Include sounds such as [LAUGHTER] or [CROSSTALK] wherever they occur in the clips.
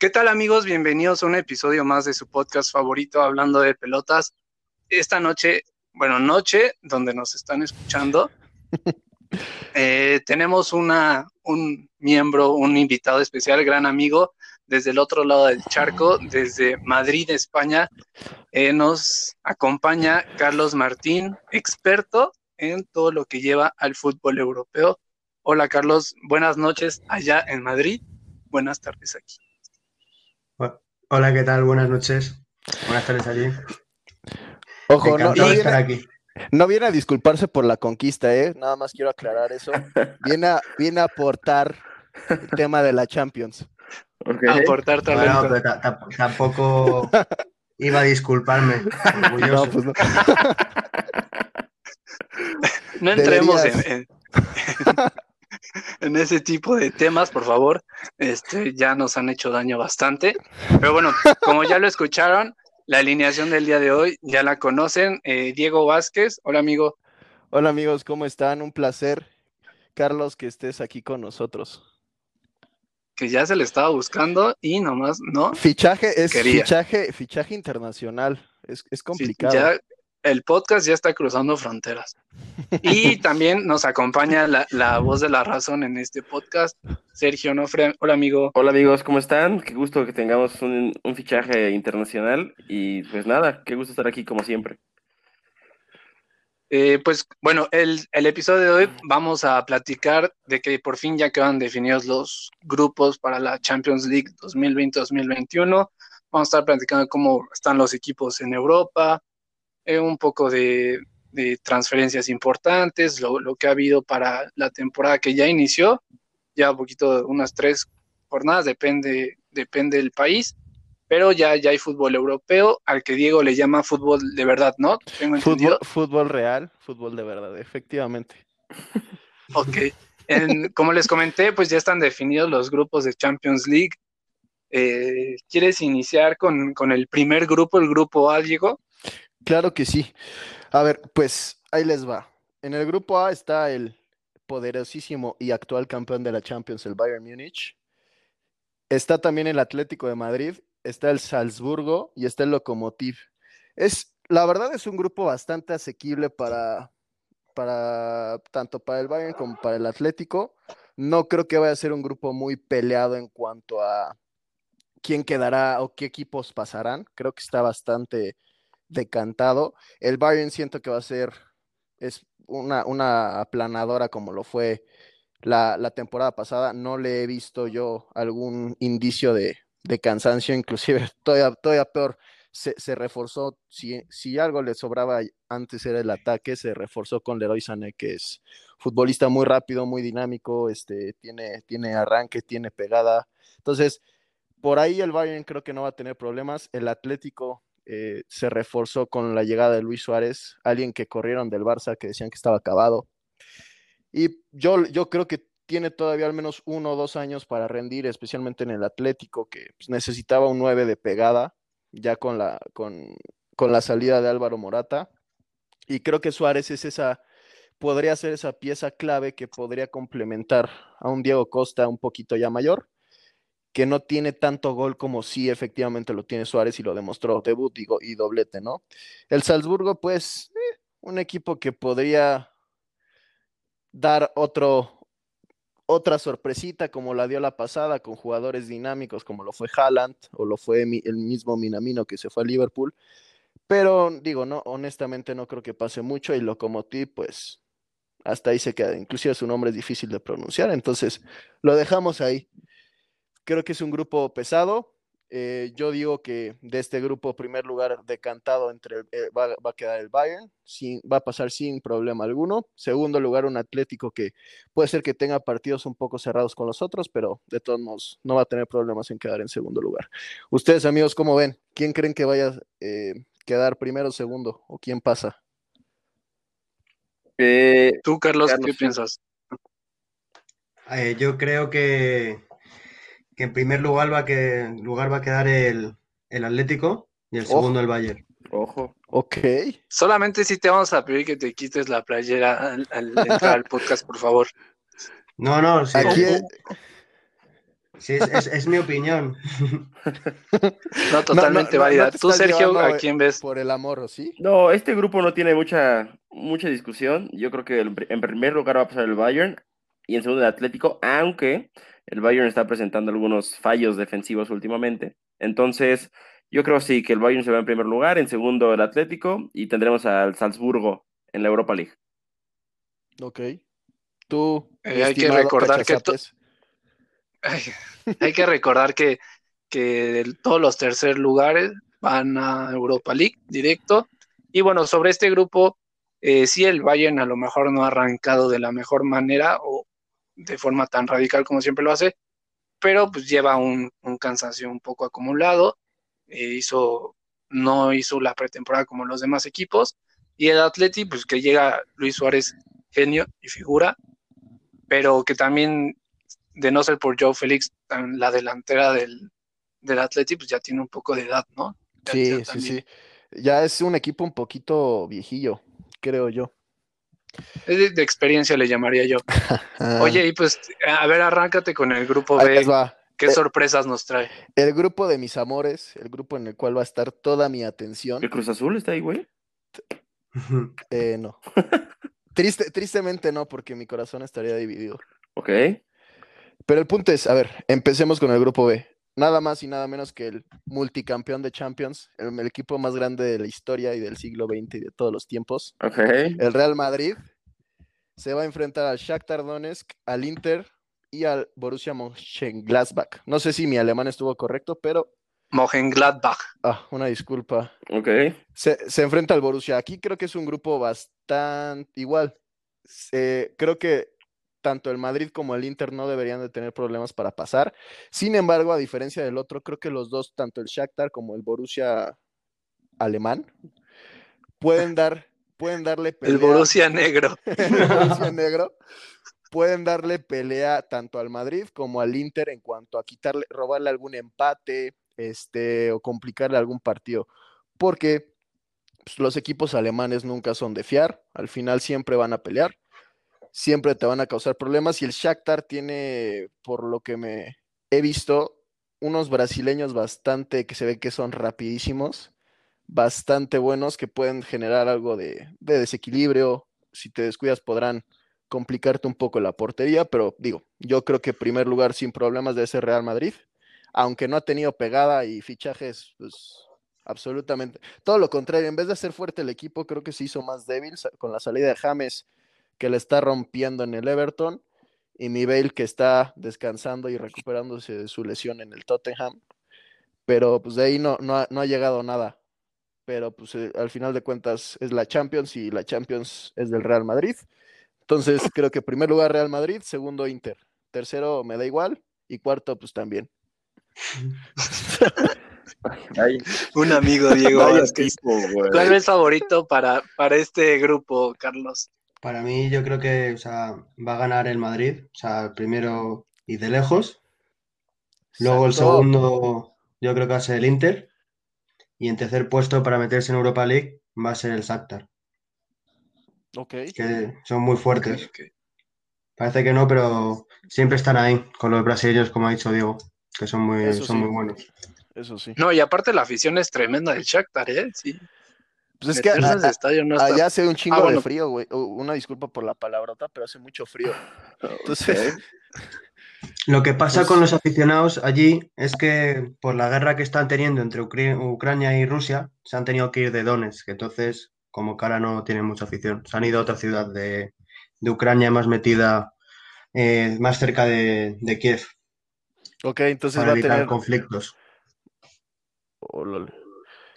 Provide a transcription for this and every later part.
¿Qué tal amigos? Bienvenidos a un episodio más de su podcast favorito hablando de pelotas. Esta noche, bueno, noche donde nos están escuchando, [LAUGHS] eh, tenemos una, un miembro, un invitado especial, gran amigo, desde el otro lado del charco, desde Madrid, España. Eh, nos acompaña Carlos Martín, experto en todo lo que lleva al fútbol europeo. Hola Carlos, buenas noches allá en Madrid, buenas tardes aquí. Hola, ¿qué tal? Buenas noches. Buenas tardes allí. Ojo, no, viene, aquí. no viene a disculparse por la conquista, ¿eh? Nada más quiero aclarar eso. Viene a, viene a aportar el tema de la Champions. Aportar talento. Bueno, tampoco iba a disculparme. No, pues no. no entremos en, en [LAUGHS] ese tipo de temas, por favor. Este, ya nos han hecho daño bastante. Pero bueno, como ya lo escucharon, la alineación del día de hoy ya la conocen. Eh, Diego Vázquez, hola amigo. Hola amigos, ¿cómo están? Un placer, Carlos, que estés aquí con nosotros. Que ya se le estaba buscando y nomás, ¿no? Fichaje es fichaje, fichaje internacional. Es, es complicado el podcast ya está cruzando fronteras. Y [LAUGHS] también nos acompaña la, voz de la razón en este podcast, Sergio Nofre. Hola, amigo. Hola, amigos, ¿cómo están? Qué gusto que tengamos un, fichaje internacional. Y pues nada, qué gusto estar aquí como siempre. Eh, pues bueno, el, el, episodio de hoy vamos a platicar de que por fin ya quedan definidos los grupos para la Champions League 2020-2021. Vamos a estar platicando cómo están los equipos en Europa, eh, un poco de, transferencias importantes, lo, que ha habido para la temporada que ya inició, ya un poquito, unas tres jornadas, depende, depende del país, pero ya, ya hay fútbol europeo, al que Diego le llama fútbol de verdad, ¿no? fútbol, fútbol real, fútbol de verdad, efectivamente. Ok. como les comenté, pues ya están definidos los grupos de Champions League. Eh, ¿Quieres iniciar con, con, el primer grupo, el grupo A, Diego? Claro que sí. A ver, pues ahí les va. En el grupo A está el poderosísimo y actual campeón de la Champions, el Bayern Múnich. Está también el Atlético de Madrid, está el Salzburgo y está el Lokomotiv. Es, la verdad es un grupo bastante asequible para, para tanto para el Bayern como para el Atlético. No creo que vaya a ser un grupo muy peleado en cuanto a quién quedará o qué equipos pasarán. Creo que está bastante decantado. El Bayern siento que va a ser es una, una aplanadora como lo fue la, temporada pasada. No le he visto yo algún indicio de, cansancio, inclusive [LAUGHS] todavía, todavía peor. Se, reforzó, si, si, algo le sobraba antes era el ataque, se reforzó con Leroy Sané, que es futbolista muy rápido, muy dinámico, este, tiene, tiene arranque, tiene pegada. Entonces, por ahí el Bayern creo que no va a tener problemas. El Atlético eh, se reforzó con la llegada de Luis Suárez, alguien que corrieron del Barça que decían que estaba acabado. Y yo, yo creo que tiene todavía al menos uno o dos años para rendir, especialmente en el Atlético, que pues, necesitaba un 9 de pegada, ya con la, con, con la salida de Álvaro Morata. Y creo que Suárez es esa, podría ser esa pieza clave que podría complementar a un Diego Costa un poquito ya mayor que no tiene tanto gol como sí efectivamente lo tiene Suárez y lo demostró debut digo, y doblete, ¿no? El Salzburgo, pues, eh, un equipo que podría dar otro, otra sorpresita como la dio la pasada con jugadores dinámicos como lo fue Haaland o lo fue el mismo Minamino que se fue a Liverpool. Pero digo, no, honestamente no creo que pase mucho y Lokomotiv, pues hasta ahí se queda. Inclusive su nombre es difícil de pronunciar, entonces lo dejamos ahí. Creo que es un grupo pesado. Eh, yo digo que de este grupo, primer lugar decantado entre eh, va, a quedar el Bayern, sin, va a pasar sin problema alguno. Segundo lugar, un Atlético que puede ser que tenga partidos un poco cerrados con los otros, pero de todos modos no va a tener problemas en quedar en segundo lugar. Ustedes, amigos, ¿cómo ven? ¿Quién creen que vaya a eh, quedar primero o segundo? ¿O quién pasa? Tú, Carlos, ¿qué piensas? yo creo que que en primer lugar va, que, lugar va a quedar el, Atlético y el segundo el Bayern. Ojo. Ok. Solamente si te vamos a pedir que te quites la playera al, entrar al podcast, por favor. No, no, sí. Aquí Sí, es, es- es mi opinión. [LAUGHS] No, totalmente no, no válida. Tú, Sergio, ¿a quién ves? Por el amor, ¿o sí? No, este grupo no tiene mucha, mucha discusión. Yo creo que el- en primer lugar va a pasar el Bayern y en segundo el Atlético, aunque el Bayern está presentando algunos fallos defensivos últimamente. Entonces, yo creo sí que el Bayern se va en primer lugar, en segundo el Atlético y tendremos al Salzburgo en la Europa League. Ok. Tú, Eh, hay que recordar que to- Cachazapes. Ay, hay que recordar que, que el- todos los tercer lugares van a Europa League directo. Y bueno, sobre este grupo, eh, sí, el Bayern a lo mejor no ha arrancado de la mejor manera o de forma tan radical como siempre lo hace, pero pues lleva un, un cansancio un poco acumulado. eh, hizo, no hizo la pretemporada como los demás equipos. Y el Atleti, pues que llega Luis Suárez, genio y figura, pero que también de no ser por Joe Félix, la delantera del, del Atleti, pues ya tiene un poco de edad, ¿no? Ya- Sí, sí, sí. Ya es un equipo un poquito viejillo, creo yo. Es de, de experiencia le llamaría yo. Oye, y pues, a ver, arráncate con el grupo B. va. ¿Qué Eh, sorpresas nos trae? El grupo de mis amores, el grupo en el cual va a estar toda mi atención. ¿El Cruz Azul está ahí, güey? [LAUGHS] Eh, no. Triste, tristemente no, porque mi corazón estaría dividido. Ok. Pero el punto es, a ver, empecemos con el grupo B. Nada más y nada menos que el multicampeón de Champions, el, el equipo más grande de la historia y del siglo XX y de todos los tiempos. El Real Madrid se va a enfrentar al Shakhtar Donetsk, al Inter y al Borussia Mönchengladbach. No sé si mi alemán estuvo correcto, pero Mönchengladbach. ah, una disculpa. Ok. Se, se enfrenta al Borussia. Aquí creo que es un grupo bastante igual. Creo que tanto el Madrid como el Inter no deberían de tener problemas para pasar. Sin embargo, a diferencia del otro, creo que los dos, tanto el Shakhtar como el Borussia alemán, pueden dar, pueden darle El pelea. Borussia negro. [LAUGHS] el Borussia negro, pueden darle pelea tanto al Madrid como al Inter en cuanto a quitarle, robarle algún empate, este, o complicarle algún partido. Porque pues, los equipos alemanes nunca son de fiar, al final siempre van a pelear, siempre te van a causar problemas y el Shakhtar tiene, por lo que me he visto, unos brasileños bastante que se ve que son rapidísimos, bastante buenos que pueden generar algo de, de desequilibrio. Si te descuidas podrán complicarte un poco la portería, pero digo, yo creo que primer lugar sin problemas debe ser Real Madrid, aunque no ha tenido pegada y fichajes, pues absolutamente. Todo lo contrario, en vez de hacer fuerte el equipo, creo que se hizo más débil con la salida de James, que le está rompiendo en el Everton, y mi Bale, que está descansando y recuperándose de su lesión en el Tottenham. Pero pues de ahí no, no, ha, no ha llegado nada. Pero pues eh, al final de cuentas es la Champions y la Champions es del Real Madrid. Entonces creo que primer lugar Real Madrid, segundo Inter, tercero me da igual y cuarto pues también. [LAUGHS] Ay, Un amigo, Diego vaya tipo. ¿Cuál es favorito para, para este grupo, Carlos? Para mí, yo creo que o sea, va a ganar el Madrid, o sea, el primero y de lejos. Luego el segundo, yo creo que va a ser el Inter. Y en tercer puesto para meterse en Europa League va a ser el Shakhtar, Ok. que son muy fuertes. Parece que no, pero siempre están ahí con los brasileños, como ha dicho Diego, que son muy, Eso son sí. muy buenos. Eso sí. No, y aparte la afición es tremenda del Shakhtar, ¿eh? Sí. Pues es que a- a- estadio no está... allá hace un chingo Ah, bueno. de frío, güey. Una disculpa por la palabrota, pero hace mucho frío. Entonces. [LAUGHS] Lo que pasa Pues- con los aficionados allí es que por la guerra que están teniendo entre Ucrania y Rusia, se han tenido que ir de Donetsk, que entonces como cara no tienen mucha afición. Se han ido a otra ciudad de, de Ucrania más metida, eh, más cerca de, de Kiev, ok, entonces para va a evitar tener. conflictos. Oh.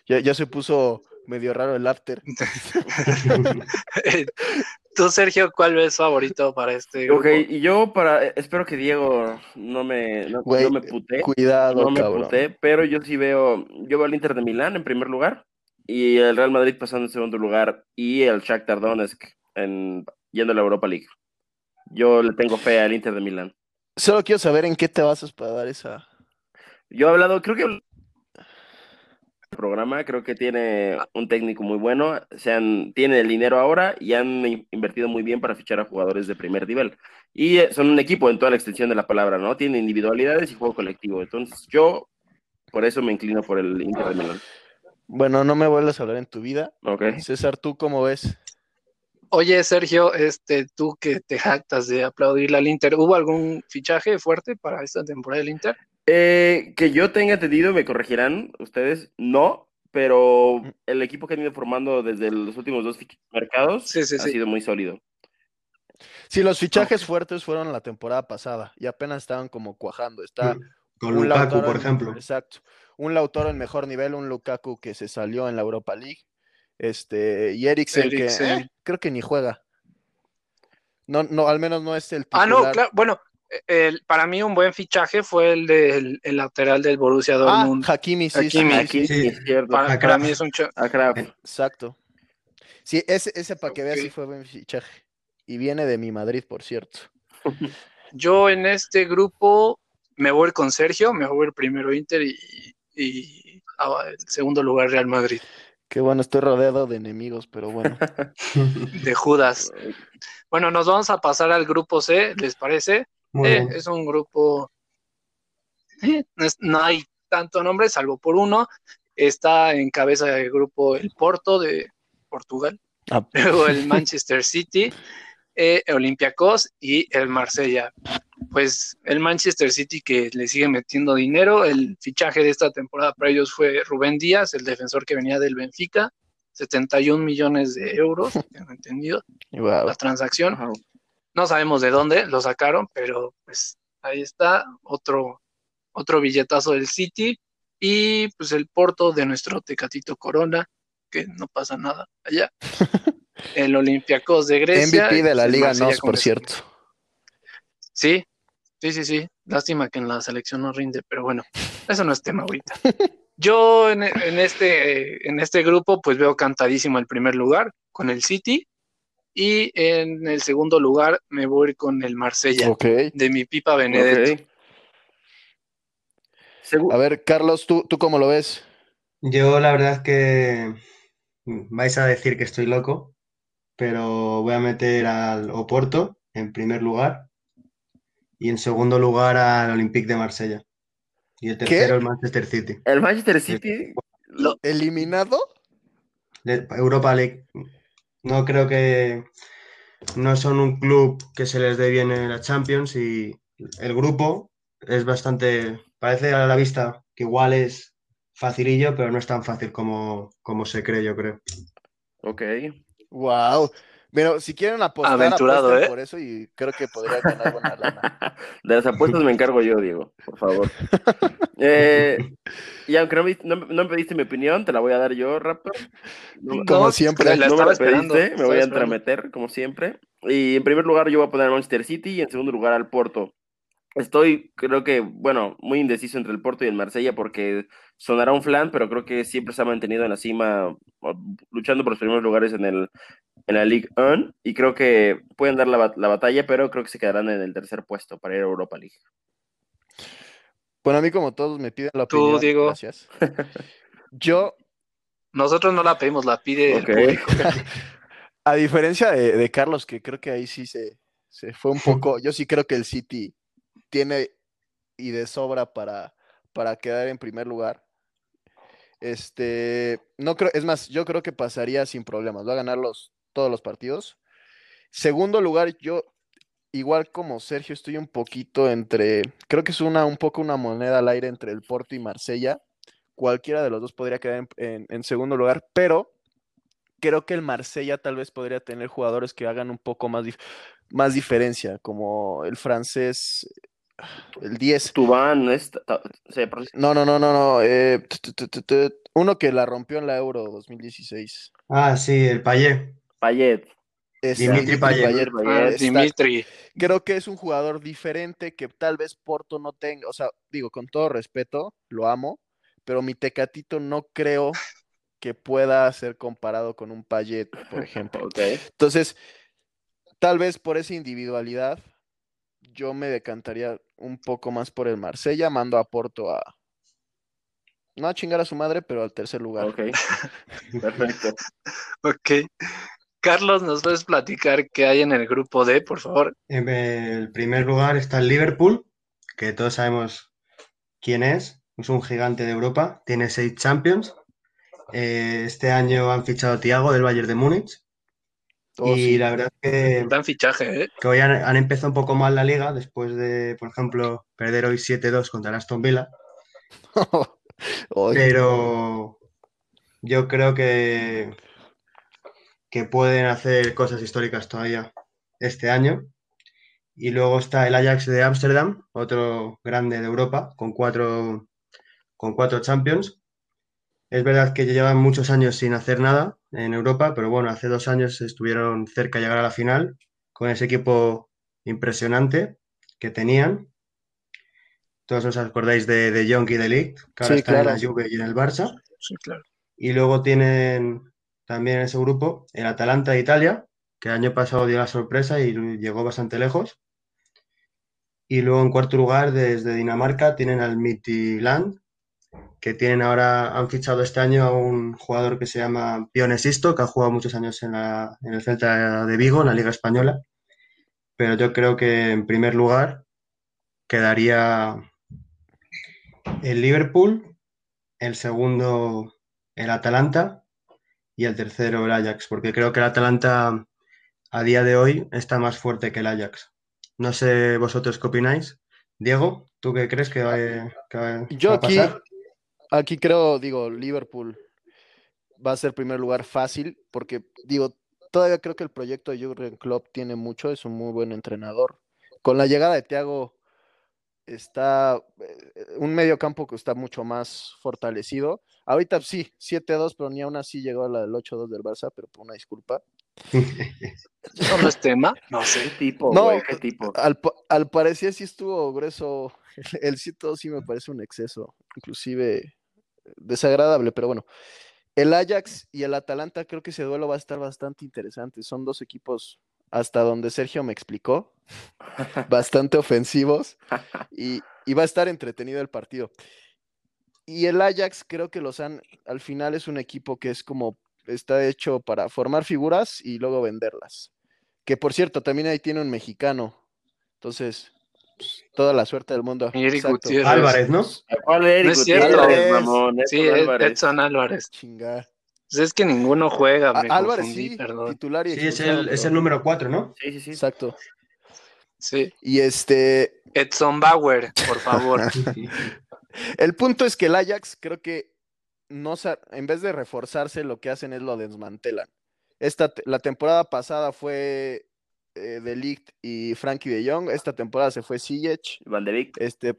Ya, ya se puso medio raro el after. [LAUGHS] Tú, Sergio, ¿cuál ves favorito para este grupo? Ok, y yo para, eh, espero que Diego no me, no, Güey, no me putee, Cuidado, no me cabrón. putee, pero yo sí veo, yo veo al Inter de Milán en primer lugar y el Real Madrid pasando en segundo lugar y el Shakhtar Donetsk en, yendo a la Europa League. Yo le tengo fe al Inter de Milán. Solo quiero saber en qué te basas para dar esa. Yo he hablado, creo que programa, creo que tiene un técnico muy bueno, sean, tiene el dinero ahora y han invertido muy bien para fichar a jugadores de primer nivel. Y eh, son un equipo en toda la extensión de la palabra, ¿no? Tiene individualidades y juego colectivo. Entonces yo por eso me inclino por el Inter de Milán. Bueno, no me vuelvas a hablar en tu vida. Ok. César, ¿tú cómo ves? Oye, Sergio, este, tú que te jactas de aplaudirle al Inter, ¿hubo algún fichaje fuerte para esta temporada del Inter? Eh, que yo tenga entendido, me corregirán ustedes, no, pero el equipo que han ido formando desde los últimos dos mercados ha sido muy sólido. Sí, los fichajes fuertes fueron la temporada pasada y apenas estaban como cuajando. Está Con un Lukaku, por ejemplo. Exacto. Un Lautaro en mejor nivel, un Lukaku que se salió en la Europa League. Este, y Eriksen, que eh, creo que ni juega. No, no, al menos no es el titular. Ah, no, claro, bueno, el, para mí un buen fichaje fue el del el lateral del Borussia ah, Dortmund. Ah, Hakimi, sí, Hakimi, sí, Para, mí es un Exacto. Sí, ese, ese para que veas sí fue buen fichaje. Y viene de mi Madrid, por cierto. [LAUGHS] Yo en este grupo me voy con Sergio, me voy el primero Inter y, y el segundo lugar Real Madrid. Qué bueno, estoy rodeado de enemigos, pero bueno. [LAUGHS] de Judas. [LAUGHS] Bueno, nos vamos a pasar al grupo C, ¿les parece? Eh, es un grupo, eh, no, hay tanto nombre, salvo por uno. Está en cabeza del grupo el Porto de Portugal, ah. [LAUGHS] luego el Manchester City, eh, Olympiacos y el Marsella. Pues el Manchester City que le sigue metiendo dinero. El fichaje de esta temporada para ellos fue Rubén Díaz, el defensor que venía del Benfica. 71 millones de euros, [LAUGHS] tengo entendido, la transacción. No sabemos de dónde lo sacaron, pero pues ahí está otro, otro billetazo del City y pues el Porto de nuestro Tecatito Corona, que no pasa nada allá. [LAUGHS] El Olympiacos de Grecia. MVP de la Liga NOS, por cierto. Sí, sí, sí, sí. Lástima que en la selección no rinde, pero bueno, eso no es tema ahorita. [LAUGHS] Yo en, en, este, en este grupo pues veo cantadísimo el primer lugar con el City y en el segundo lugar me voy con el Marsella de mi pipa Benedetto. A ver, Carlos, ¿tú, ¿tú cómo lo ves? Yo la verdad es que vais a decir que estoy loco, pero voy a meter al Oporto en primer lugar y en segundo lugar al Olympique de Marsella. Y el tercero el Manchester City. ¿El Manchester City? ¿Lo eliminado? Europa League. No creo que no son un club que se les dé bien en la Champions y el grupo es bastante, parece a la vista que igual es facilillo, pero no es tan fácil como, como se cree, yo creo. Ok. Wow. Pero si quieren apostar, Aventurado, ¿eh? por eso y creo que podría ganar buena lana. [LAUGHS] De las apuestas me encargo yo, Diego, por favor. Eh, y aunque no me, pediste mi opinión, te la voy a dar yo rápido. como siempre. no me la pediste, me voy a entrameter, como siempre. Y en primer lugar yo voy a poner al Manchester City y en segundo lugar al Porto. Estoy, creo que, bueno, muy indeciso entre el Porto y el Marsella porque sonará un flan, pero creo que siempre se ha mantenido en la cima, luchando por los primeros lugares en, el, en la League 1 y creo que pueden dar la, la, batalla, pero creo que se quedarán en el tercer puesto para ir a Europa League. Bueno, a mí como todos me piden la opinión. Tú, Diego. Gracias. Yo... Nosotros no la pedimos, la pide el público. [LAUGHS] a diferencia de, de, Carlos, que creo que ahí sí se, se fue un poco, yo sí creo que el City tiene y de sobra para, para quedar en primer lugar. Este, no creo, es más, yo creo que pasaría sin problemas, va a ganar los, todos los partidos. Segundo lugar, yo, igual como Sergio, estoy un poquito entre, creo que es una, un poco una moneda al aire entre el Porto y Marsella. Cualquiera de los dos podría quedar en, segundo lugar, pero creo que el Marsella tal vez podría tener jugadores que hagan un poco más, más diferencia, como el francés el 10. Tubán, no, no, no, no, no. Eh, uno que la rompió en la Euro 2016. Ah, sí, el Payet. Payet. Dimitri Payet. Ah, Dimitri. Creo que es un jugador diferente que tal vez Porto no tenga. O sea, digo, con todo respeto, lo amo, pero mi Tecatito no creo que pueda ser comparado con un Payet, por ejemplo. [LAUGHS] Entonces, tal vez por esa individualidad, yo me decantaría un poco más por el Marsella, mando a Porto a, No a chingar a su madre, pero al tercer lugar. Ok. [LAUGHS] Perfecto. Ok. Carlos, ¿nos puedes platicar qué hay en el grupo D, por favor? En el primer lugar está el Liverpool, que todos sabemos quién es. Es un gigante de Europa, tiene seis Champions. Eh, este año han fichado a Thiago del Bayern de Múnich. Oh, y sí. la verdad es que, Gran fichaje, ¿eh? que hoy han, han empezado un poco mal la liga después de, por ejemplo, perder hoy 7-2 contra el Aston Villa. [LAUGHS] Pero yo creo que, que pueden hacer cosas históricas todavía este año. Y luego está el Ajax de Ámsterdam, otro grande de Europa, con cuatro, con cuatro Champions. Es verdad que llevan muchos años sin hacer nada en Europa, pero bueno, hace dos años estuvieron cerca de llegar a la final con ese equipo impresionante que tenían. Todos os acordáis de, de y de Ligt, que ahora Sí, están en la Juve y en el Barça. Sí, claro. Y luego tienen también en ese grupo el Atalanta de Italia, que el año pasado dio la sorpresa y llegó bastante lejos. Y luego en cuarto lugar, desde Dinamarca, tienen al Midtjylland, que tienen ahora, han fichado este año a un jugador que se llama Pione Sisto, que ha jugado muchos años en, la- en el Celta de Vigo, en la Liga Española. Pero yo creo que en primer lugar quedaría el Liverpool, el segundo el Atalanta y el tercero el Ajax, porque creo que el Atalanta a día de hoy está más fuerte que el Ajax. No sé vosotros qué opináis. Diego, ¿tú qué crees que va, que va- Yo a aquí, pasar? aquí creo, digo, Liverpool va a ser primer lugar fácil, porque digo, todavía creo que el proyecto de Jurgen Klopp tiene mucho, es un muy buen entrenador. Con la llegada de Thiago está eh, un medio campo que está mucho más fortalecido. Ahorita sí, 7-2, pero ni aún así llegó a la del 8-2 del Barça, pero por una disculpa. ¿Eso no es tema? No ¿Qué sé. tipo, No, güey? ¿Qué tipo? Al, al parecer sí estuvo grueso. [LAUGHS] El 7-2 sí me parece un exceso, inclusive desagradable, pero bueno. El Ajax y el Atalanta, creo que ese duelo va a estar bastante interesante. Son dos equipos, hasta donde Sergio me explicó, bastante ofensivos y, y va a estar entretenido el partido. Y el Ajax, creo que los han, al final es un equipo que es como, está hecho para formar figuras y luego venderlas. Que por cierto, también ahí tiene un mexicano. Entonces, pues, toda la suerte del mundo. Eric. Álvarez, ¿no? ¿Cuál Eric No es cierto. Álvarez. mamón? Sí, Edson Álvarez. Edson Álvarez. Chinga. Pues es que ninguno juega, A- me Álvarez confundí, sí, perdón. titular y Sí, es el, es el número 4, ¿no? Sí, sí, sí. Exacto. Sí. Y este, Edson Bauer, por favor. [LAUGHS] el punto es que el Ajax creo que no en vez de reforzarse, lo que hacen es lo desmantelan. Esta, te- la temporada pasada fue eh, De Ligt y Frankie de Jong. Esta temporada se fue Ziyech, Van de Beek, este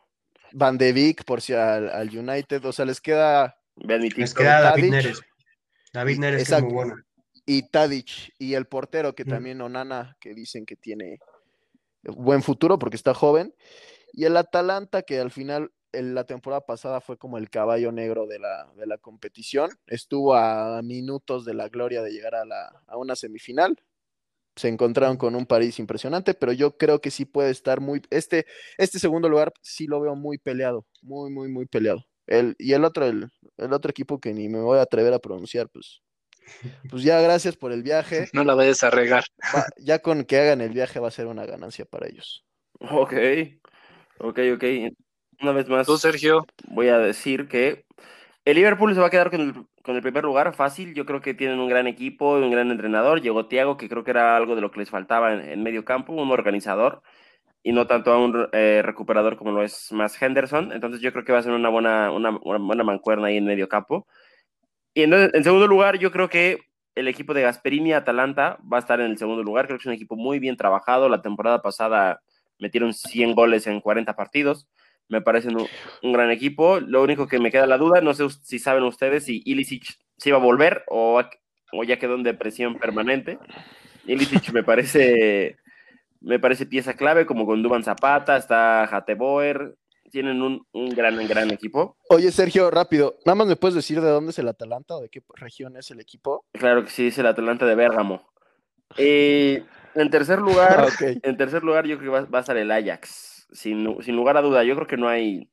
Van de Beek por si al, al United. O sea, les queda Les queda David. Neres. David Neres, es muy bueno. y Tadic y el portero que Mm. también Onana que dicen que tiene buen futuro porque está joven y el Atalanta que al final en la temporada pasada fue como el caballo negro de la, de la competición estuvo a minutos de la gloria de llegar a, la, a una semifinal se encontraron con un París impresionante pero yo creo que sí puede estar muy este este segundo lugar sí lo veo muy peleado muy muy muy peleado el, y el otro el, el otro equipo que ni me voy a atrever a pronunciar pues pues ya gracias por el viaje. [LAUGHS] No la vayas a regar. Va- ya con que hagan el viaje va a ser una ganancia para ellos. Ok, ok, ok. Una vez más Tú, Sergio. voy a decir que el Liverpool se va a quedar con el, con el primer lugar fácil. Yo creo que tienen un gran equipo, un gran entrenador. Llegó Thiago, que creo que era algo de lo que les faltaba en, en medio campo, un organizador y no tanto a un eh, recuperador como lo es más Henderson. Entonces yo creo que va a ser una buena, una, una buena mancuerna ahí en medio campo. Y en, en segundo lugar, yo creo que el equipo de Gasperini Atalanta va a estar en el segundo lugar. Creo que es un equipo muy bien trabajado. La temporada pasada metieron 100 goles en 40 partidos. Me parece un, un gran equipo. Lo único que me queda la duda, no sé si saben ustedes si Ilicic se iba a volver o, o ya quedó en depresión permanente. Ilicic me parece, me parece pieza clave, como con Duban Zapata, está Hateboer. Tienen un, un gran, gran equipo. Oye, Sergio, rápido, ¿nada más me puedes decir de dónde es el Atalanta o de qué región es el equipo? Claro que sí, es el Atlanta de Bérgamo. Eh, en tercer lugar, [LAUGHS] en tercer lugar, yo creo que va, va a estar el Ajax. Sin, sin lugar a duda, yo creo que no hay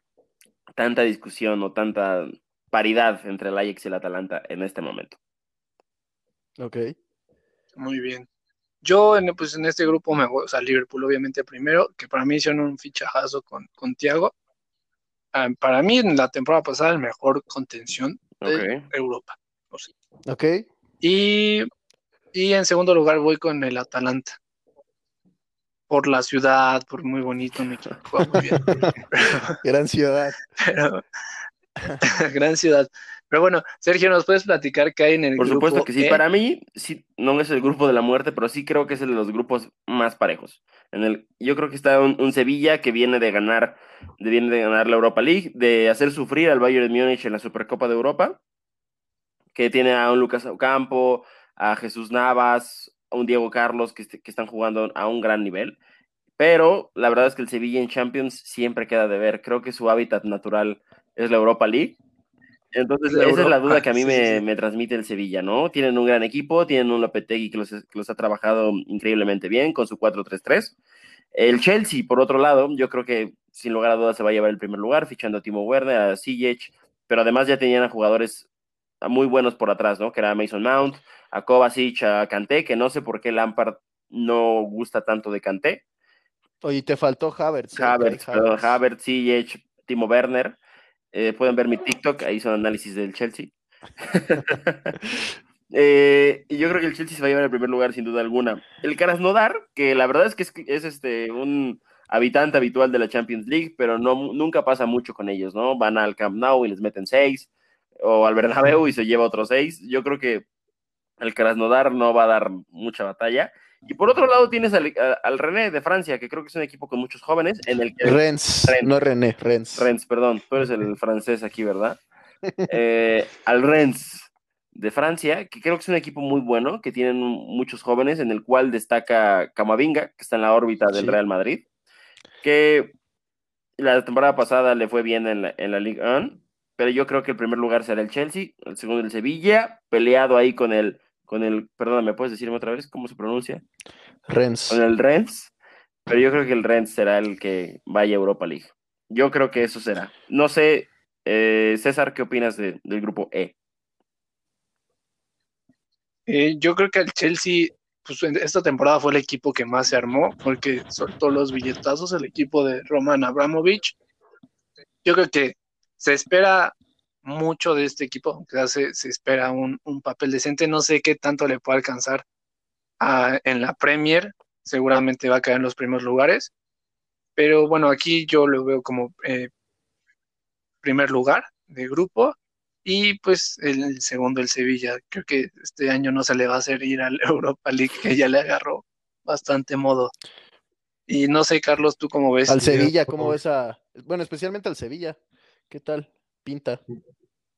tanta discusión o tanta paridad entre el Ajax y el Atalanta en este momento. Ok. Muy bien. Yo, en, pues en este grupo me voy, o sea, Liverpool obviamente primero, que para mí hicieron un fichajazo con, con Thiago. Ah, para mí, en la temporada pasada, el mejor contención de. Europa. O sea, Ok. Y, y en segundo lugar voy con el Atalanta. Por la ciudad, por muy bonito, mi equipo juega muy bien. [LAUGHS] Gran ciudad. Pero- [LAUGHS] gran ciudad. Pero bueno, Sergio, ¿nos puedes platicar qué hay en el Por grupo supuesto que sí. E? Para mí, sí, no es el grupo de la muerte, pero sí creo que es el de los grupos más parejos. En el, yo creo que está un, un Sevilla que viene de ganar, de, viene de ganar la Europa League, de hacer sufrir al Bayern de Múnich en la Supercopa de Europa, que tiene a un Lucas Ocampo, a Jesús Navas, a un Diego Carlos que, est- que están jugando a un gran nivel. Pero la verdad es que el Sevilla en Champions siempre queda de ver. Creo que su hábitat natural es la Europa League. Entonces, La esa es la duda que a mí sí, me, sí, me transmite el Sevilla, ¿no? Tienen un gran equipo, tienen un Lopetegui que los, que los ha trabajado increíblemente bien con su 4-3-3. El Chelsea, por otro lado, yo creo que sin lugar a dudas se va a llevar el primer lugar, fichando a Timo Werner, a Ziyech, pero además ya tenían a jugadores muy buenos por atrás, ¿no? Que era Mason Mount, a Kovacic, a Kanté, que no sé por qué Lampard no gusta tanto de Kanté. Oye, te faltó Havertz. eh, Havertz, Havertz, Ziyech, Timo Werner. Eh, pueden ver mi TikTok, ahí son análisis del Chelsea. [LAUGHS] [LAUGHS] Eh, y yo creo que el Chelsea se va a llevar el primer lugar sin duda alguna. El Krasnodar, que la verdad es que es, es este, un habitante habitual de la Champions League, pero no, nunca pasa mucho con ellos, ¿no? Van al Camp Nou y les meten seis, o al Bernabéu y se lleva otros seis. Yo creo que el Krasnodar no va a dar mucha batalla. Y por otro lado tienes al, al René de Francia, que creo que es un equipo con muchos jóvenes, en el que... Rennes, Rennes. no René, Rennes. Rennes, perdón, tú eres el francés aquí, ¿verdad? Eh, al Rennes de Francia, que creo que es un equipo muy bueno, que tienen muchos jóvenes, en el cual destaca Camavinga, que está en la órbita del Sí. Real Madrid, que la temporada pasada le fue bien en la, en la Ligue 1, pero yo creo que el primer lugar será el Chelsea, el segundo el Sevilla, peleado ahí con el, con el, perdón, ¿me puedes decirme otra vez cómo se pronuncia? Rennes. Con el Rennes, pero yo creo que el Rennes será el que vaya a Europa League. Yo creo que eso será. No sé, eh, César, ¿qué opinas de- del grupo E? Eh, yo creo que el Chelsea, pues en esta temporada fue el equipo que más se armó, porque soltó los billetazos el equipo de Roman Abramovich. Yo creo que se espera mucho de este equipo, aunque se, se espera un, un papel decente. No sé qué tanto le puede alcanzar a- en la Premier, seguramente va a caer en los primeros lugares. Pero bueno, aquí yo lo veo como eh, primer lugar de grupo. Y pues el segundo, el Sevilla, creo que este año no se le va a hacer ir al [LAUGHS] Europa League, que ya le agarró bastante modo. Y no sé, Carlos, ¿tú cómo ves? Al Sevilla, ¿cómo ves a...? Bueno, especialmente al Sevilla. ¿Qué tal? Pinta.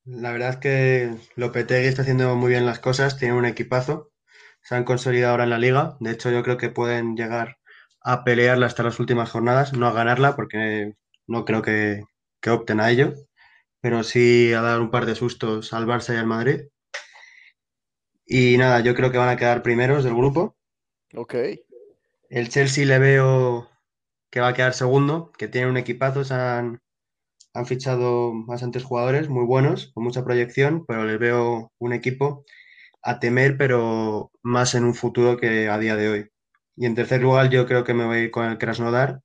La verdad es que Lopetegui está haciendo muy bien las cosas, tiene un equipazo, se han consolidado ahora en la liga, de hecho yo creo que pueden llegar a pelearla hasta las últimas jornadas, no a ganarla porque no creo que, que opten a ello, pero sí a dar un par de sustos al Barça y al Madrid. Y nada, yo creo que van a quedar primeros del grupo. Ok. El Chelsea le veo que va a quedar segundo, que tiene un equipazo, se han, han fichado bastantes jugadores muy buenos, con mucha proyección, pero les veo un equipo a temer, pero más en un futuro que a día de hoy. Y en tercer lugar, yo creo que me voy con el Krasnodar,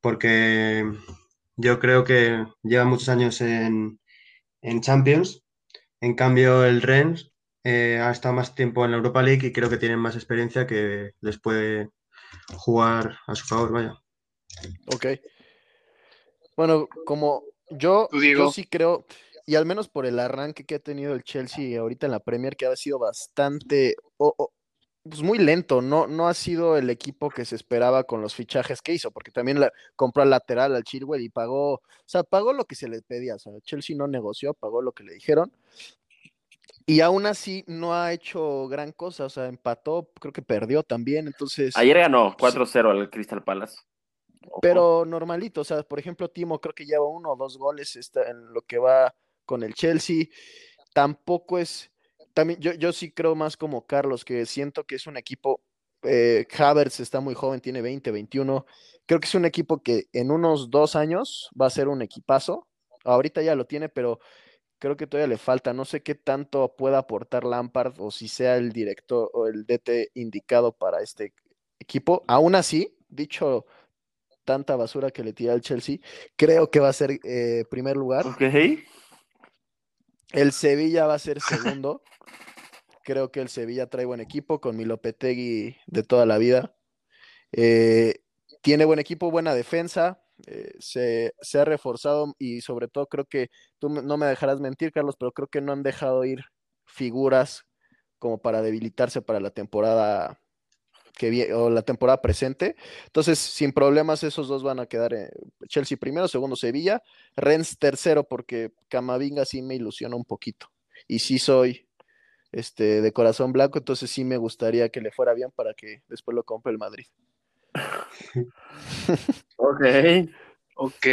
porque yo creo que lleva muchos años en, en Champions. En cambio, el Rennes eh, ha estado más tiempo en la Europa League y creo que tienen más experiencia que les puede jugar a su favor, vaya. Ok. Bueno, como yo, yo sí creo, y al menos por el arranque que ha tenido el Chelsea ahorita en la Premier, que ha sido bastante, o- o, pues muy lento, no, no ha sido el equipo que se esperaba con los fichajes que hizo, porque también la- compró al lateral, al Chilwell, y pagó, o sea, pagó lo que se le pedía, o sea, Chelsea no negoció, pagó lo que le dijeron. Y aún así no ha hecho gran cosa, o sea, empató, creo que perdió también, entonces... Ayer ganó 4-0 al Crystal Palace. Pero normalito, o sea, por ejemplo, Timo creo que lleva uno o dos goles está en lo que va con el Chelsea. Tampoco es, también yo, yo sí creo más como Carlos, que siento que es un equipo, eh, Havertz está muy joven, tiene 20, 21. Creo que es un equipo que en unos dos años va a ser un equipazo. Ahorita ya lo tiene, pero creo que todavía le falta. No sé qué tanto pueda aportar Lampard o si sea el director o el DT indicado para este equipo. Aún así, dicho tanta basura que le tira el Chelsea, creo que va a ser eh, primer lugar. El Sevilla va a ser segundo. Creo que el Sevilla trae buen equipo con Milopetegui de toda la vida. Eh, tiene buen equipo, buena defensa. eh, se, se ha reforzado y sobre todo creo que tú no me dejarás mentir, Carlos, pero creo que no han dejado ir figuras como para debilitarse para la temporada que o la temporada presente. Entonces, sin problemas, esos dos van a quedar eh, Chelsea primero, segundo Sevilla, Rennes tercero, porque Camavinga sí me ilusiona un poquito. Y sí soy este, de corazón blanco, entonces sí me gustaría que le fuera bien para que después lo compre el Madrid. [LAUGHS] Ok. Ok.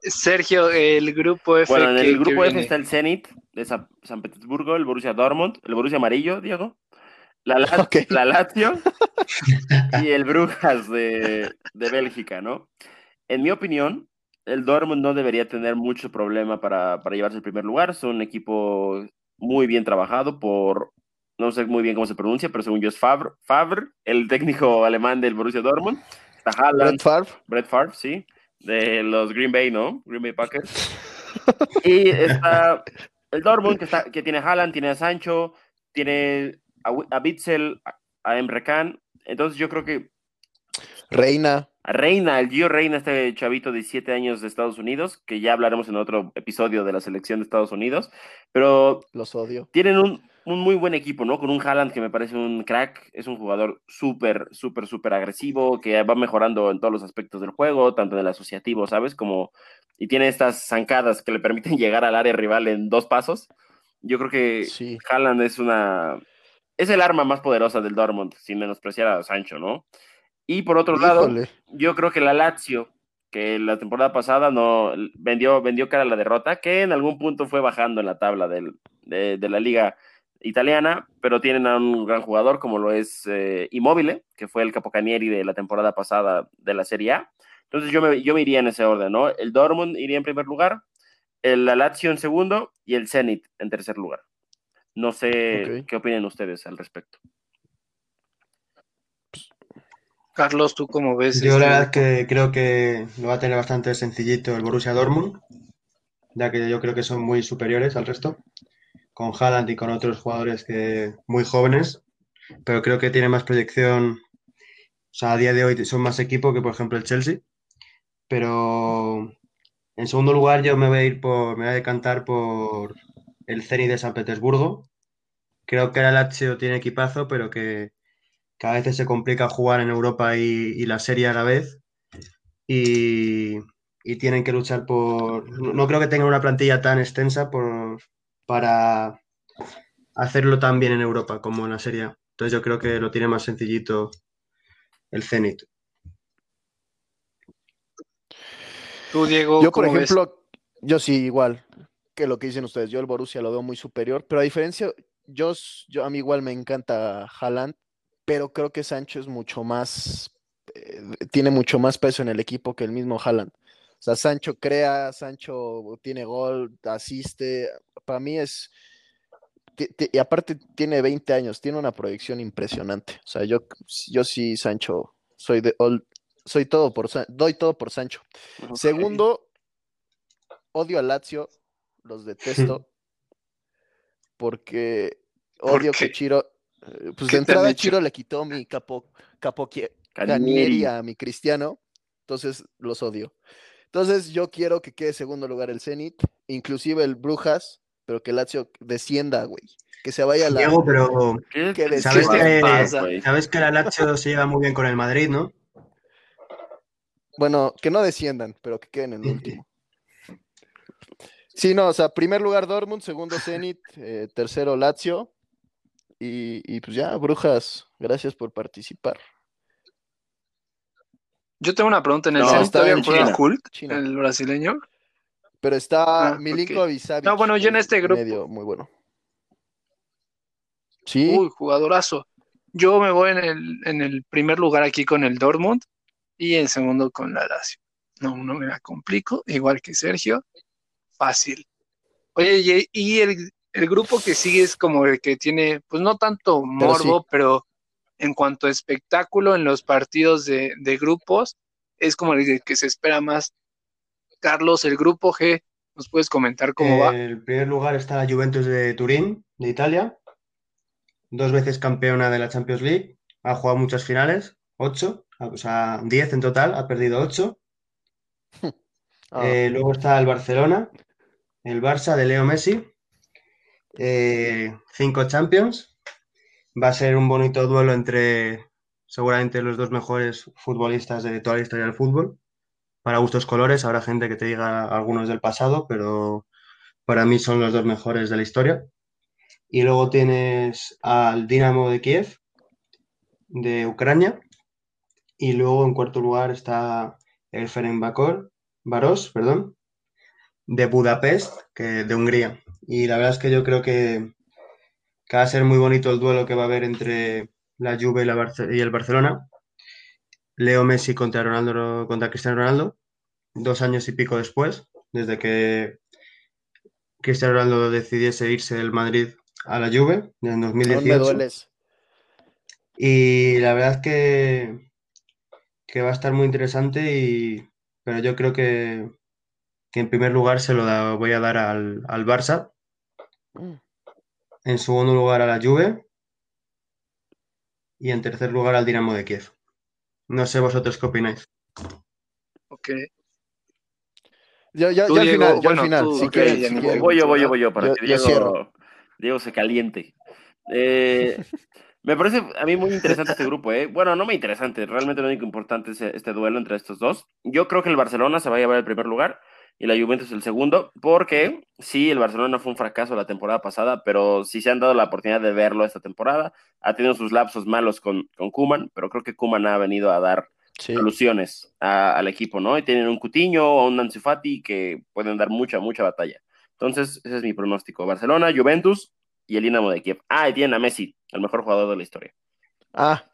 Sergio, el grupo F. Bueno, en el grupo F viene. está el Zenit de Sa- San Petersburgo, el Borussia Dortmund, el Borussia Amarillo, Diego, la, [LAUGHS] La- Ok. la Lazio [LAUGHS] y el Brujas de, de Bélgica, ¿no? En mi opinión, el Dortmund no debería tener mucho problema para, para llevarse el primer lugar. Es un equipo muy bien trabajado por, no sé muy bien cómo se pronuncia, pero según yo es Favre, Favre el técnico alemán del Borussia Dortmund. Está Haaland, Brett Favre, Brett Favre, sí, de los Green Bay, ¿no? Green Bay Packers. [LAUGHS] Y está el Dortmund, que, está, que tiene a Haaland, tiene a Sancho, tiene a, a Bitzel, a, a Emre Can. Entonces yo creo que Reina, Reina, el Gio Reina, este chavito de 17 años de Estados Unidos, que ya hablaremos en otro episodio de la selección de Estados Unidos, pero los odio. tienen un, un muy buen equipo, ¿no? Con un Haaland que me parece un crack, es un jugador súper, súper, súper agresivo, que va mejorando en todos los aspectos del juego, tanto en el asociativo, ¿sabes? Como, y tiene estas zancadas que le permiten [LAUGHS] llegar al área rival en dos pasos. Yo creo que Sí. Haaland es una, es el arma más poderosa del Dortmund, sin menospreciar a Sancho, ¿no? Y por otro lado, yo creo que la Lazio, que la temporada pasada no vendió, vendió cara a la derrota, que en algún punto fue bajando en la tabla del- de, de la liga italiana, pero tienen a un gran jugador como lo es eh, Immobile, que fue el capocanieri de la temporada pasada de la Serie A. Entonces yo me, yo me iría en ese orden, ¿no? El Dortmund iría en primer lugar, el la Lazio en segundo y el Zenit en tercer lugar. No sé qué opinan ustedes al respecto. Carlos, ¿tú cómo ves? Yo este la verdad grupo? que creo que lo va a tener bastante sencillito el Borussia Dortmund, ya que yo creo que son muy superiores al resto, con Haaland y con otros jugadores que muy jóvenes, pero creo que tiene más proyección, o sea, a día de hoy son más equipo que por ejemplo el Chelsea, pero en segundo lugar yo me voy a ir por, me voy a decantar por el Zenit de San Petersburgo. Creo que el Lazio tiene equipazo, pero que que a veces se complica jugar en Europa y, y la Serie a la vez. Y, y tienen que luchar por. No, creo que tengan una plantilla tan extensa por, para hacerlo tan bien en Europa como en la Serie A. Entonces yo creo que lo tiene más sencillito el Zenit. Tú, Diego, Yo, por ejemplo, yo sí, igual que lo que dicen ustedes. Yo el Borussia lo veo muy superior, pero a diferencia, yo, yo a mí igual me encanta Haaland, pero creo que Sancho es mucho más, eh, tiene mucho más peso en el equipo que el mismo Haaland. O sea, Sancho crea, Sancho tiene gol, asiste. Para mí es, y aparte tiene 20 años, tiene una proyección impresionante. O sea, yo, yo sí, Sancho, soy de all- soy todo por, doy todo por Sancho. Segundo, odio a Lazio, los detesto, [LAUGHS] porque ¿Por odio que Chiro, eh, pues ¿Qué de entrada? Chiro le quitó mi capo, capo Canieri. a mi Cristiano, entonces los odio. Entonces yo quiero que quede segundo lugar el Zenit, inclusive el Brujas, pero que Lazio descienda, güey, que se vaya a la... Diego, pero ¿Qué ¿Qué te sabes que, pasa? sabes que la Lazio [LAUGHS] se lleva muy bien con el Madrid, ¿no? Bueno, que no desciendan, pero que queden en el último. Sí, no, o sea, primer lugar Dortmund, segundo Zenit, [LAUGHS] eh, tercero Lazio. Y, y pues ya, Brujas, gracias por participar. Yo tengo una pregunta en el No, Zenit. está ¿Todavía juega China. el brasileño? Pero está Ah, Milinkovic Savic. No, bueno, yo en es este grupo- medio muy bueno. Sí, Uy, jugadorazo. Yo me voy en el, en el primer lugar aquí con el Dortmund y en segundo con la Lazio. No, no me la complico, igual que Sergio. Fácil. Oye, y el, grupo que sigue es como el que tiene, pues no tanto morbo, pero, en cuanto a espectáculo en los partidos de, grupos, es como el que se espera más. Carlos, el grupo G, ¿nos puedes comentar cómo va? En el primer lugar está la Juventus de Turín, de Italia, dos veces campeona de la Champions League, ha jugado muchas finales, ocho, o sea, diez en total, ha perdido ocho. [LAUGHS] Ah. Eh, luego está el Barcelona, el Barça de Leo Messi, eh, cinco Champions. Va a ser un bonito duelo entre seguramente los dos mejores futbolistas de toda la historia del fútbol. Para gustos colores, habrá gente que te diga algunos del pasado, pero para mí son los dos mejores de la historia. Y luego tienes al Dinamo de Kiev, de Ucrania. Y luego en cuarto lugar está el Ferenbakor, Varos, perdón, de Budapest, que de Hungría. Y la verdad es que yo creo que, va a ser muy bonito el duelo que va a haber entre la Juve y, y el Barcelona. Leo Messi contra Ronaldo contra Cristiano Ronaldo, dos años y pico después, desde que Cristiano Ronaldo decidiese irse del Madrid a la Juve en 2018. Y la verdad es que, que va a estar muy interesante y pero yo creo que, en primer lugar se lo voy a dar al, Barça. Mm. En segundo lugar a la Juve. Y en tercer lugar al Dinamo de Kiev. No sé vosotros qué opináis. Ok. Ya, ya, al final, al final. voy yo, voy yo, voy yo, para que Diego, Diego, se caliente. Eh, [LAUGHS] me parece a mí muy interesante este grupo, ¿eh? Bueno, no muy interesante, realmente lo único importante es este duelo entre estos dos. Yo creo que el Barcelona se va a llevar el primer lugar y la Juventus el segundo, porque sí, el Barcelona fue un fracaso la temporada pasada, pero sí se han dado la oportunidad de verlo esta temporada. Ha tenido sus lapsos malos con, con Kuman, pero creo que Kuman ha venido a dar soluciones al equipo, ¿no? Y tienen un Cutiño o un Nancy que pueden dar mucha, mucha batalla. Entonces, ese es mi pronóstico. Barcelona, Juventus y el Dinamo de Kiev. Ah, y tienen a Messi, el mejor jugador de la historia. Ah,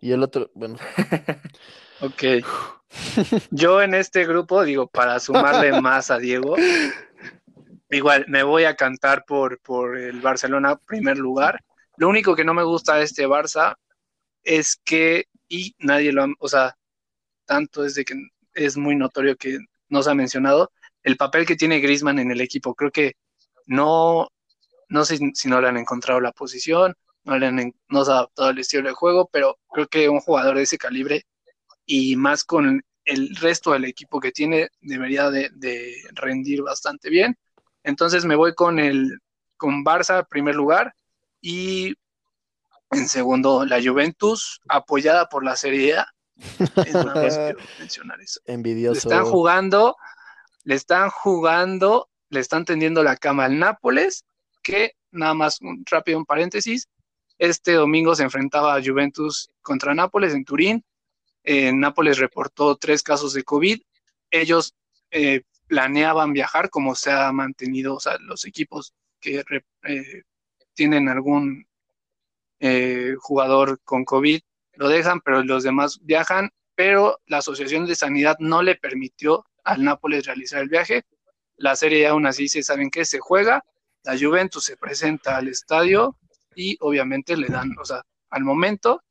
y el otro, bueno. [LAUGHS] ok. Yo en este grupo, digo, para sumarle [LAUGHS] más a Diego, igual me voy a cantar por, por el Barcelona primer lugar. Lo único que no me gusta de este Barça es que, y nadie lo ha, o sea, tanto es de que es muy notorio que no se ha mencionado, el papel que tiene Grisman en el equipo. Creo que no, no sé si no le han encontrado la posición, no, le han, no se ha adaptado al estilo de juego, pero creo que un jugador de ese calibre y más con el resto del equipo que tiene debería de, rendir bastante bien. Entonces me voy con el con Barça en primer lugar y en segundo la Juventus apoyada por la Serie A. [LAUGHS] mencionar eso. Envidioso. Le están jugando, le están jugando, le están tendiendo la cama al Nápoles que, nada más un rápido un paréntesis, este domingo se enfrentaba a Juventus contra Nápoles en Turín. Nápoles reportó tres casos de COVID. Ellos eh, planeaban viajar como se ha mantenido, o sea, los equipos que eh, tienen algún eh, jugador con COVID lo dejan, pero los demás viajan, pero la Asociación de Sanidad no le permitió al Nápoles realizar el viaje. La serie aún así se saben que se juega la Juventus se presenta al estadio y obviamente le dan, o sea, al momento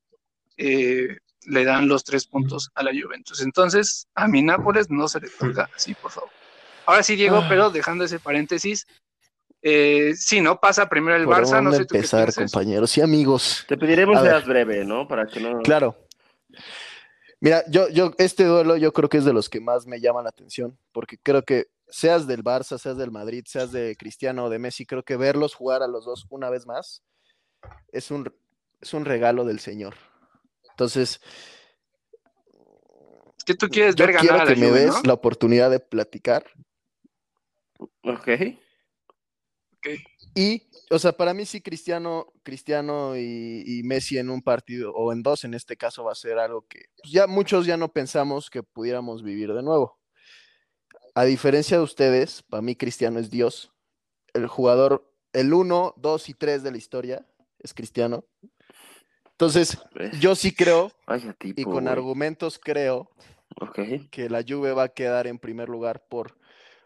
eh, le dan los tres puntos a la Juventus. Entonces, a mi Nápoles no se le toca así, por favor. Ahora sí, Diego, pero ah. dejando ese paréntesis, eh, si no pasa primero el Barça, no sé tú empezar, compañeros y amigos. Te pediremos que seas breve, ¿no? Para que no. Claro. Mira, yo, yo, este duelo yo creo que es de los que más me llama la atención, porque creo que seas del Barça, seas del Madrid, seas de Cristiano o de Messi, creo que verlos jugar a los dos una vez más es un, es un regalo del Señor. Entonces, ¿qué tú quieres ver ganar quiero que me des la oportunidad de platicar. Ok. Y, o sea, para mí sí Cristiano, Cristiano y, Messi en un partido, o en dos en este caso, va a ser algo que pues, ya muchos ya no pensamos que pudiéramos vivir de nuevo a diferencia de ustedes, para mí Cristiano es Dios. El jugador, el 1, 2 y 3 de la historia es Cristiano. Entonces, yo sí creo, y con argumentos creo, que la Juve va a quedar en primer lugar por,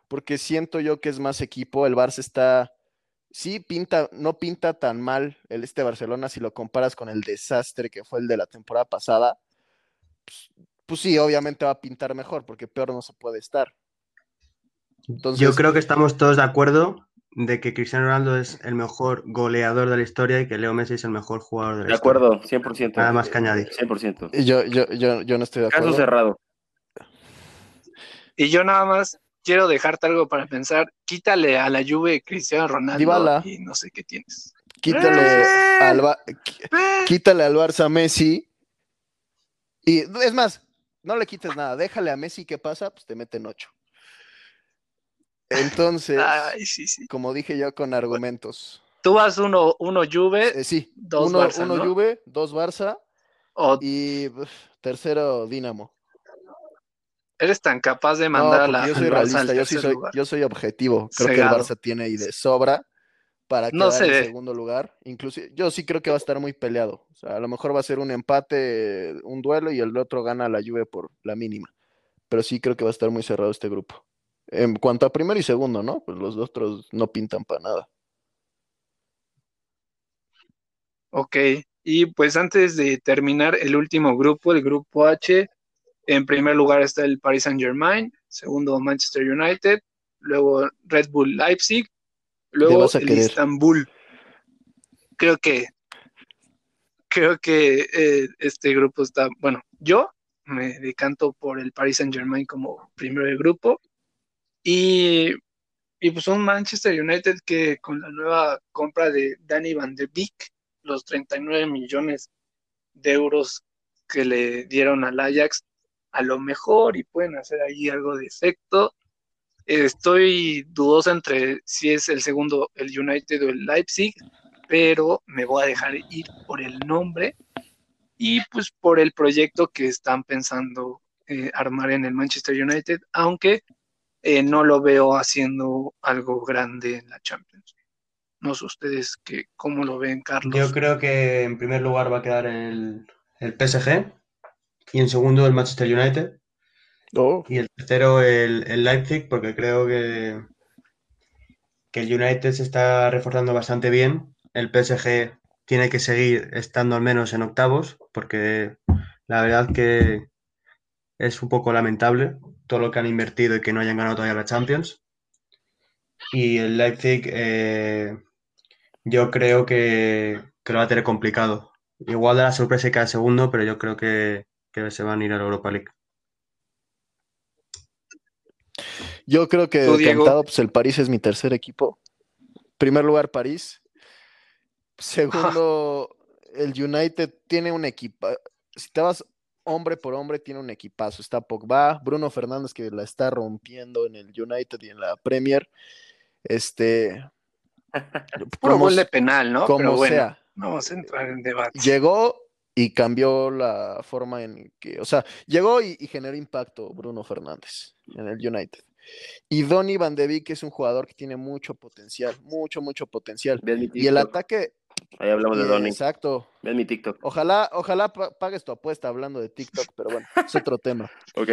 porque siento yo que es más equipo. El Barça está, sí, pinta, no pinta tan mal el este Barcelona si lo comparas con el desastre que fue el de la temporada pasada. Pues, pues sí, obviamente va a pintar mejor, porque peor no se puede estar. Entonces, yo creo que estamos todos de acuerdo de que Cristiano Ronaldo es el mejor goleador de la historia y que Leo Messi es el mejor jugador de la historia. De acuerdo, 100%. Nada más que añadir. 100%. Yo, yo, yo, yo no estoy de acuerdo. Caso cerrado. Y yo nada más quiero dejarte algo para pensar. Quítale a la Juve Cristiano Ronaldo y no sé qué tienes. Quítale, ¡Eh! al, Ba- qui- quítale al Barça a Messi. Y es más, no le quites nada. Déjale a Messi qué pasa, pues te meten ocho. Entonces, Ay, sí, sí. como dije yo con argumentos. Tú vas uno, uno Juve Eh, sí, dos uno, Barça, uno ¿no? Juve, dos Barça o y tercero Dinamo. eres tan capaz de No, mandar a porque la, yo soy realista, yo sí soy, yo soy objetivo. Creo que el Barça tiene ahí de sobra para No quedar en ve. segundo lugar. Inclusive, yo sí creo que va a estar muy peleado. O sea, a lo mejor va a ser un empate, un duelo y el otro gana la Juve por la mínima. Pero sí creo que va a estar muy cerrado este grupo. En cuanto a primero y segundo, ¿no? Pues los otros no pintan para nada. Ok, y pues antes de terminar el último grupo, el grupo H, en primer lugar está el Paris Saint-Germain, segundo Manchester United, luego Red Bull Leipzig, luego el querer. Istanbul. Creo que creo que eh, este grupo está, bueno, yo me decanto por el Paris Saint-Germain como primero de grupo y y pues un Manchester United que con la nueva compra de Danny Van de Beek, los 39 millones de euros que le dieron al Ajax, a lo mejor y pueden hacer ahí algo de efecto. Estoy dudosa entre si es el segundo el United o el Leipzig, pero me voy a dejar ir por el nombre y pues por el proyecto que están pensando eh, armar en el Manchester United, aunque eh, no lo veo haciendo algo grande en la Champions. No sé ustedes que, cómo lo ven, Carlos. Yo creo que en primer lugar va a quedar el, el PSG y en segundo el Manchester United Oh, y el tercero el, el Leipzig porque creo que, que el United se está reforzando bastante bien. El PSG tiene que seguir estando al menos en octavos porque la verdad que es un poco lamentable todo lo que han invertido y que no hayan ganado todavía la Champions. Y el Leipzig eh, yo creo que, que lo va a tener complicado. Igual de la sorpresa y cada segundo, pero yo creo que, que se van a ir a la Europa League. Yo creo que decantado, pues el París es mi tercer equipo. Primer lugar, París. Segundo, [LAUGHS] el United tiene un equipo. Si te vas hombre por hombre, tiene un equipazo. Está Pogba, Bruno Fernández que la está rompiendo en el United y en la Premier. Este, [LAUGHS] Puro gol de penal, ¿no? como Pero bueno, sea, no vamos a entrar en debate. llegó y cambió la forma en que, o sea, llegó y, y generó impacto Bruno Fernández en el United. Y Donny Van de Beek es un jugador que tiene mucho potencial, mucho, mucho potencial. Y el ataque, Ahí hablamos de Donny. exacto. Ves mi TikTok. Ojalá, ojalá pa- pagues tu apuesta hablando de TikTok, pero bueno, es otro [LAUGHS] tema. Ok.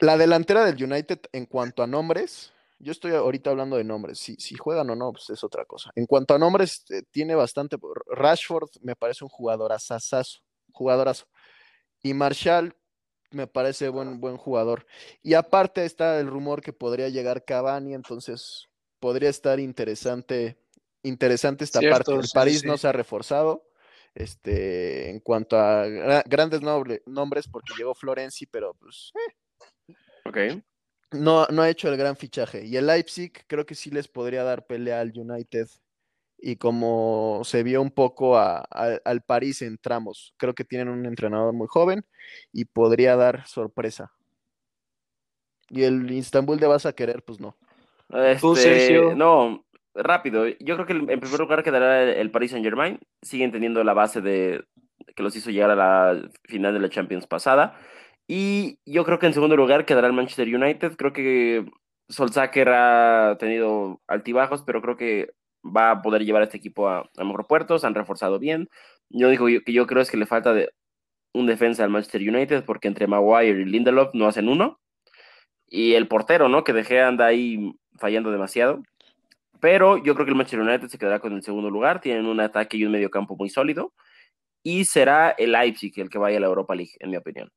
La delantera del United en cuanto a nombres, yo estoy ahorita hablando de nombres, si, si juegan o no, pues es otra cosa. En cuanto a nombres, eh, tiene bastante, Rashford me parece un jugador asasazo, jugadorazo. Y Marshall me parece buen, buen jugador. Y aparte está el rumor que podría llegar Cavani, entonces podría estar interesante, interesante esta Cierto, parte. El sí, París sí. no se ha reforzado. Este, en cuanto a gra- grandes noble- nombres, porque llegó Florenzi, pero pues Ok. no, no ha hecho el gran fichaje. Y el Leipzig creo que sí les podría dar pelea al United. Y como se vio un poco a- a- al París en tramos, creo que tienen un entrenador muy joven y podría dar sorpresa. Y el Istanbul de vas a querer, pues no. Tú, Este, Sergio. No, rápido. Yo creo que en primer lugar quedará el, Paris Saint Germain. Siguen teniendo la base de que los hizo llegar a la final de la Champions pasada. Y yo creo que en segundo lugar quedará el Manchester United. Creo que Solskjaer ha tenido altibajos, pero creo que va a poder llevar a este equipo a, a mejor puerto. Han reforzado bien. Yo digo que yo creo es que le falta un defensa al Manchester United porque entre Maguire y Lindelof no hacen uno. y el portero, ¿no? Que dejé anda ahí fallando demasiado. Pero yo creo que el Manchester United se quedará con el segundo lugar. Tienen un ataque y un medio campo muy sólido. Y será el Leipzig el que vaya a la Europa League, en mi opinión.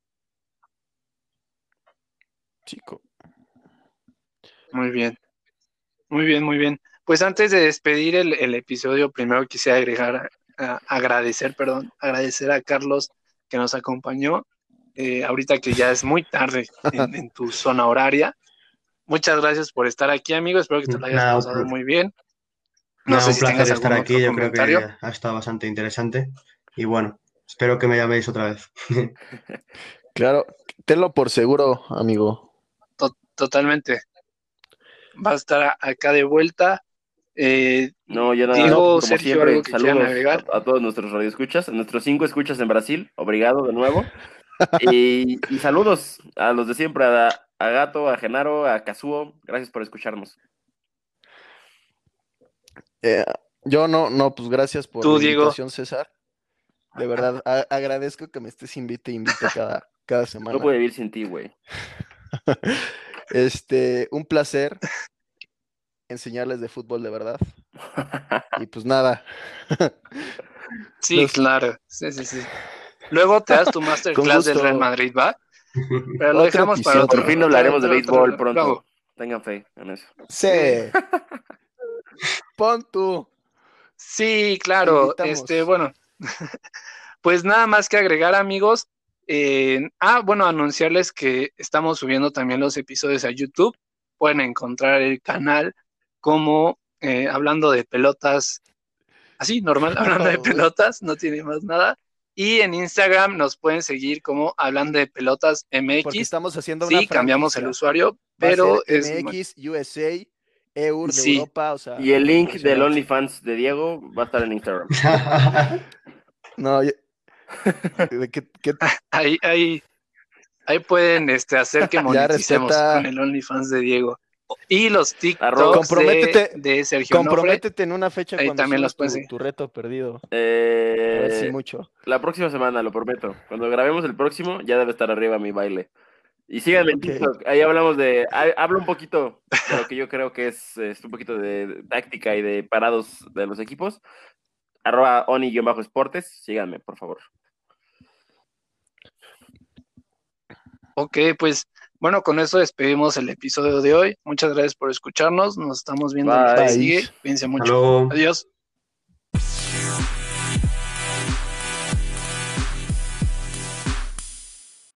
Chico. Muy bien. Muy bien, muy bien. Pues antes de despedir el, el episodio, primero quisiera agregar, a- agradecer, perdón, agradecer a Carlos que nos acompañó. eh, ahorita que ya es muy tarde en, en tu zona horaria. Muchas gracias por estar aquí, amigo. Espero que te lo hayas pasado muy bien. No Nada, sé un si placer estar aquí, yo creo que ha estado bastante interesante. Y bueno, espero que me llaméis otra vez. [LAUGHS] Claro, tenlo por seguro, amigo. To- totalmente. Va a estar acá de vuelta. Eh, No, yo nada, Diego, como Sergio, siempre, algo que quieran saludos a, a todos nuestros radioescuchas, a nuestros cinco escuchas en Brasil, obrigado de nuevo. [LAUGHS] y, y saludos a los de siempre, a, a Gato, a Genaro, a Kazuo, gracias por escucharnos. Eh, yo no, no, pues gracias por Tú, la Diego. invitación, César. De verdad, a- agradezco que me estés invite, invite cada, cada [LAUGHS] semana. No puedo vivir sin ti, güey. [LAUGHS] Este, un placer enseñarles de fútbol de verdad. [LAUGHS] Y pues nada, sí, Los- claro. Sí, sí, sí. Luego te das tu masterclass del. Real Madrid, ¿va? Pero lo dejamos para otro. Por fin hablaremos de béisbol pronto. Tengan fe en eso. sí. [LAUGHS] Pon tú. Sí, claro. Este, bueno, [LAUGHS] pues nada más que agregar, amigos. Eh, ah, bueno, anunciarles que estamos subiendo también los episodios a YouTube. Pueden encontrar el canal como eh, hablando de pelotas, así, normal, [LAUGHS] hablando de pelotas, no tiene más nada. Y en Instagram nos pueden seguir como hablando de pelotas Porque MX. estamos haciendo una Sí, cambiamos el usuario, pero es MX, USA, EUR de Sí. Europa, o sea. Y el link del. OnlyFans de Diego va a estar en Instagram. [LAUGHS] No, yo- ¿de qué- qué- [LAUGHS] ahí, ahí, ahí pueden este, hacer que [LAUGHS] moneticemos con el OnlyFans de Diego. Y los TikToks de, Comprométete- de Sergio Nofre. comprométete en una fecha Ahí cuando también los puedes tu, tu reto perdido. A Eh, ver si mucho. La próxima semana, lo prometo. Cuando grabemos el próximo, ya debe estar arriba mi baile. Y síganme en Ok. TikTok. Ahí hablamos de. Hablo un poquito de lo que yo creo que es, es un poquito de táctica y de parados de los equipos. Arroba oni-esportes. Síganme, por favor. Ok, pues bueno, con eso despedimos el episodio de hoy. Muchas gracias por escucharnos. Nos estamos viendo en el que Bye. sigue. Cuídense mucho. Adiós.